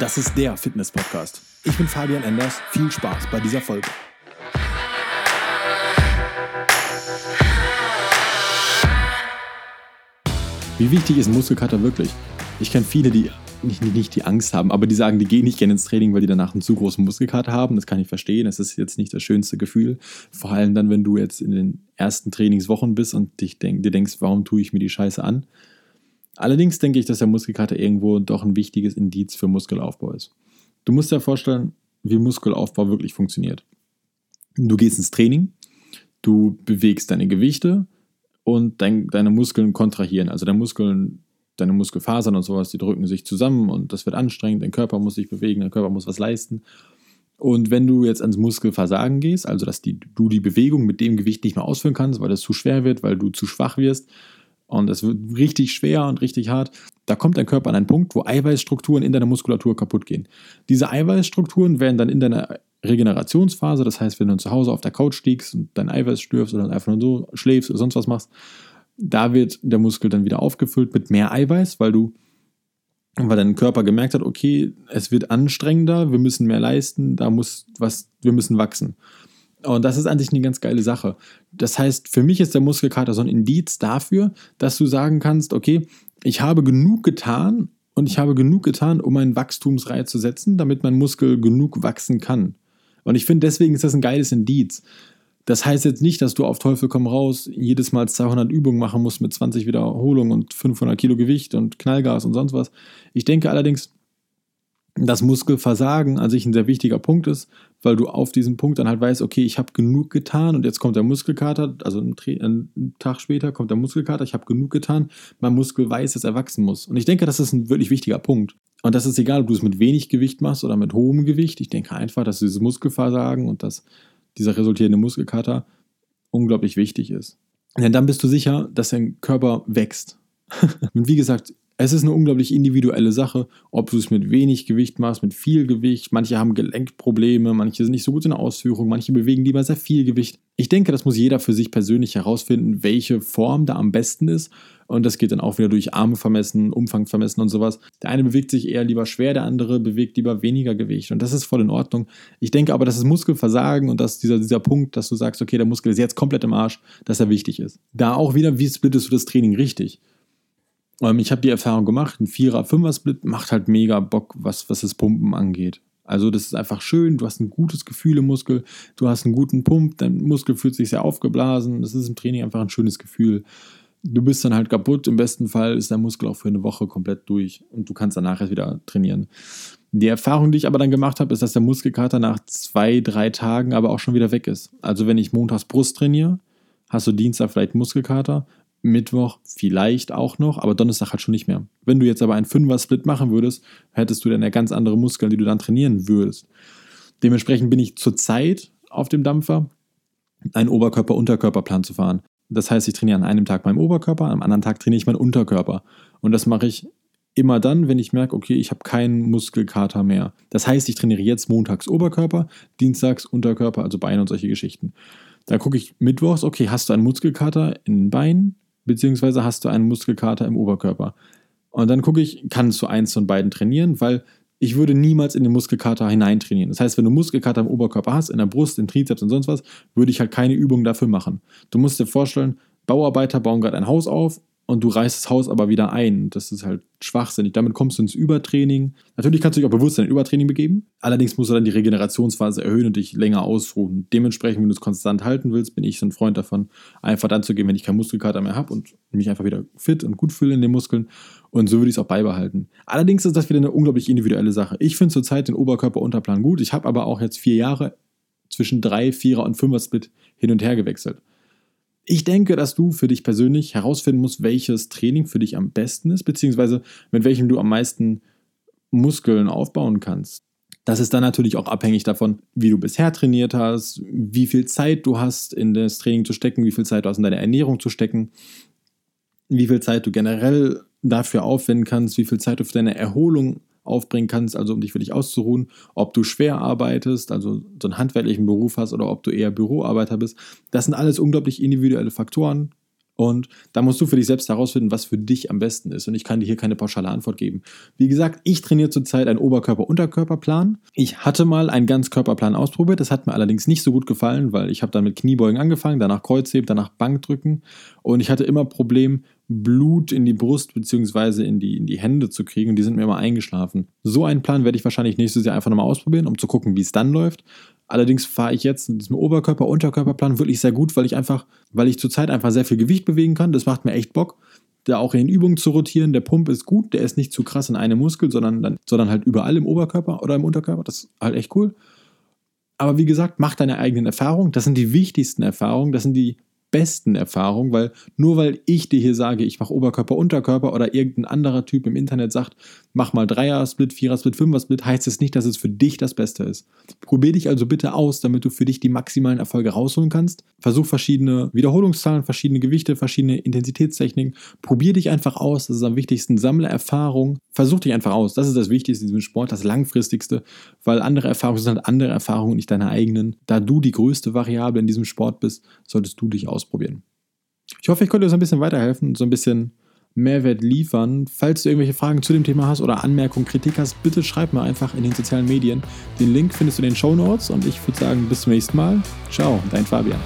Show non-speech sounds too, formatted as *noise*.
Das ist der Fitness-Podcast. Ich bin Fabian Enders. Viel Spaß bei dieser Folge. Wie wichtig ist Muskelkater wirklich? Ich kenne viele, die nicht, nicht, nicht die Angst haben, aber die sagen, die gehen nicht gerne ins Training, weil die danach einen zu großen Muskelkater haben. Das kann ich verstehen. Das ist jetzt nicht das schönste Gefühl. Vor allem dann, wenn du jetzt in den ersten Trainingswochen bist und dich denk, dir denkst, warum tue ich mir die Scheiße an? Allerdings denke ich, dass der Muskelkater irgendwo doch ein wichtiges Indiz für Muskelaufbau ist. Du musst dir vorstellen, wie Muskelaufbau wirklich funktioniert. Du gehst ins Training, du bewegst deine Gewichte und dein, deine Muskeln kontrahieren. Also deine Muskeln, deine Muskelfasern und sowas, die drücken sich zusammen und das wird anstrengend. Dein Körper muss sich bewegen, dein Körper muss was leisten. Und wenn du jetzt ans Muskelversagen gehst, also dass die, du die Bewegung mit dem Gewicht nicht mehr ausführen kannst, weil das zu schwer wird, weil du zu schwach wirst, und es wird richtig schwer und richtig hart, da kommt dein Körper an einen Punkt, wo Eiweißstrukturen in deiner Muskulatur kaputt gehen. Diese Eiweißstrukturen werden dann in deiner Regenerationsphase, das heißt, wenn du zu Hause auf der Couch liegst und dein Eiweiß stürfst oder einfach nur so schläfst oder sonst was machst, da wird der Muskel dann wieder aufgefüllt mit mehr Eiweiß, weil du weil dein Körper gemerkt hat, okay, es wird anstrengender, wir müssen mehr leisten, da muss was, wir müssen wachsen. Und das ist an sich eine ganz geile Sache. Das heißt, für mich ist der Muskelkater so ein Indiz dafür, dass du sagen kannst, okay, ich habe genug getan und ich habe genug getan, um einen Wachstumsreiz zu setzen, damit mein Muskel genug wachsen kann. Und ich finde, deswegen ist das ein geiles Indiz. Das heißt jetzt nicht, dass du auf Teufel komm raus jedes Mal 200 Übungen machen musst mit 20 Wiederholungen und 500 Kilo Gewicht und Knallgas und sonst was. Ich denke allerdings, dass Muskelversagen an sich ein sehr wichtiger Punkt ist, weil du auf diesem Punkt dann halt weißt, okay, ich habe genug getan und jetzt kommt der Muskelkater, also einen, einen Tag später kommt der Muskelkater, ich habe genug getan, mein Muskel weiß, dass er wachsen muss. Und ich denke, das ist ein wirklich wichtiger Punkt. Und das ist egal, ob du es mit wenig Gewicht machst oder mit hohem Gewicht. Ich denke einfach, dass dieses Muskelversagen und dass dieser resultierende Muskelkater unglaublich wichtig ist. Denn dann bist du sicher, dass dein Körper wächst. *laughs* und wie gesagt, es ist eine unglaublich individuelle Sache, ob du es mit wenig Gewicht machst, mit viel Gewicht. Manche haben Gelenkprobleme, manche sind nicht so gut in der Ausführung, manche bewegen lieber sehr viel Gewicht. Ich denke, das muss jeder für sich persönlich herausfinden, welche Form da am besten ist. Und das geht dann auch wieder durch Arme vermessen, Umfang vermessen und sowas. Der eine bewegt sich eher lieber schwer, der andere bewegt lieber weniger Gewicht. Und das ist voll in Ordnung. Ich denke aber, dass das Muskelversagen und dass dieser, dieser Punkt, dass du sagst, okay, der Muskel ist jetzt komplett im Arsch, dass er wichtig ist. Da auch wieder, wie splittest du das Training richtig? Ähm, ich habe die Erfahrung gemacht, ein Vierer, Fünfer Split macht halt mega Bock, was, was das Pumpen angeht. Also das ist einfach schön, du hast ein gutes Gefühl im Muskel, du hast einen guten Pump, dein Muskel fühlt sich sehr aufgeblasen, das ist im Training einfach ein schönes Gefühl. Du bist dann halt kaputt, im besten Fall ist dein Muskel auch für eine Woche komplett durch und du kannst danach erst wieder trainieren. Die Erfahrung, die ich aber dann gemacht habe, ist, dass der Muskelkater nach zwei, drei Tagen aber auch schon wieder weg ist. Also wenn ich montags Brust trainiere, hast du Dienstag vielleicht Muskelkater Mittwoch vielleicht auch noch, aber Donnerstag halt schon nicht mehr. Wenn du jetzt aber einen Fünfer-Split machen würdest, hättest du dann ja ganz andere Muskeln, die du dann trainieren würdest. Dementsprechend bin ich zurzeit auf dem Dampfer, einen Oberkörper-Unterkörper-Plan zu fahren. Das heißt, ich trainiere an einem Tag meinen Oberkörper, am anderen Tag trainiere ich meinen Unterkörper. Und das mache ich immer dann, wenn ich merke, okay, ich habe keinen Muskelkater mehr. Das heißt, ich trainiere jetzt montags Oberkörper, dienstags Unterkörper, also Beine und solche Geschichten. Da gucke ich mittwochs, okay, hast du einen Muskelkater in den Beinen? Beziehungsweise hast du einen Muskelkater im Oberkörper. Und dann gucke ich, kannst du eins von beiden trainieren, weil ich würde niemals in den Muskelkater hineintrainieren. Das heißt, wenn du Muskelkater im Oberkörper hast, in der Brust, im Trizeps und sonst was, würde ich halt keine Übung dafür machen. Du musst dir vorstellen, Bauarbeiter bauen gerade ein Haus auf und du reißt das Haus aber wieder ein. Das ist halt schwachsinnig. Damit kommst du ins Übertraining. Natürlich kannst du dich auch bewusst in ein Übertraining begeben. Allerdings musst du dann die Regenerationsphase erhöhen und dich länger ausruhen. Dementsprechend, wenn du es konstant halten willst, bin ich so ein Freund davon, einfach dann zu gehen, wenn ich keinen Muskelkater mehr habe und mich einfach wieder fit und gut fühle in den Muskeln. Und so würde ich es auch beibehalten. Allerdings ist das wieder eine unglaublich individuelle Sache. Ich finde zurzeit den Oberkörper-Unterplan gut. Ich habe aber auch jetzt vier Jahre zwischen drei, vierer und fünfer Split hin und her gewechselt. Ich denke, dass du für dich persönlich herausfinden musst, welches Training für dich am besten ist, beziehungsweise mit welchem du am meisten Muskeln aufbauen kannst. Das ist dann natürlich auch abhängig davon, wie du bisher trainiert hast, wie viel Zeit du hast, in das Training zu stecken, wie viel Zeit du hast, in deine Ernährung zu stecken, wie viel Zeit du generell dafür aufwenden kannst, wie viel Zeit du für deine Erholung aufbringen kannst, also um dich wirklich auszuruhen, ob du schwer arbeitest, also so einen handwerklichen Beruf hast oder ob du eher Büroarbeiter bist. Das sind alles unglaublich individuelle Faktoren Und da musst du für dich selbst herausfinden, was für dich am besten ist. Und ich kann dir hier keine pauschale Antwort geben. Wie gesagt, ich trainiere zurzeit einen Oberkörper-Unterkörperplan. Ich hatte mal einen Ganzkörperplan ausprobiert. Das hat mir allerdings nicht so gut gefallen, weil ich habe dann mit Kniebeugen angefangen, danach Kreuzheben, danach Bankdrücken. Und ich hatte immer Problem, Blut in die Brust bzw. In die, in die Hände zu kriegen. Die sind mir immer eingeschlafen. So einen Plan werde ich wahrscheinlich nächstes Jahr einfach nochmal ausprobieren, um zu gucken, wie es dann läuft. Allerdings fahre ich jetzt in diesem Oberkörper-Unterkörperplan wirklich sehr gut, weil ich einfach, weil ich zurzeit einfach sehr viel Gewicht bewegen kann. Das macht mir echt Bock. Da auch in Übungen zu rotieren. Der Pump ist gut, der ist nicht zu krass in einem Muskel, sondern, dann, sondern halt überall im Oberkörper oder im Unterkörper. Das ist halt echt cool. Aber wie gesagt, mach deine eigenen Erfahrungen. Das sind die wichtigsten Erfahrungen. Das sind die besten Erfahrung, weil nur weil ich dir hier sage, ich mache Oberkörper, Unterkörper oder irgendein anderer Typ im Internet sagt, mach mal Dreier-Split, Vierer-Split, Fünfer-Split, heißt es nicht, dass es für dich das Beste ist. Probier dich also bitte aus, damit du für dich die maximalen Erfolge rausholen kannst. Versuch verschiedene Wiederholungszahlen, verschiedene Gewichte, verschiedene Intensitätstechniken. Probier dich einfach aus, das ist am wichtigsten. Sammle Erfahrung, versuch dich einfach aus. Das ist das Wichtigste in diesem Sport, das Langfristigste, weil andere Erfahrungen sind halt andere Erfahrungen, nicht deine eigenen. Da du die größte Variable in diesem Sport bist, solltest du dich ausprobieren ausprobieren. Ich hoffe, ich konnte dir so ein bisschen weiterhelfen so ein bisschen Mehrwert liefern. Falls du irgendwelche Fragen zu dem Thema hast oder Anmerkungen, Kritik hast, bitte schreib mir einfach in den sozialen Medien. Den Link findest du in den Show Notes und ich würde sagen, bis zum nächsten Mal. Ciao, dein Fabian.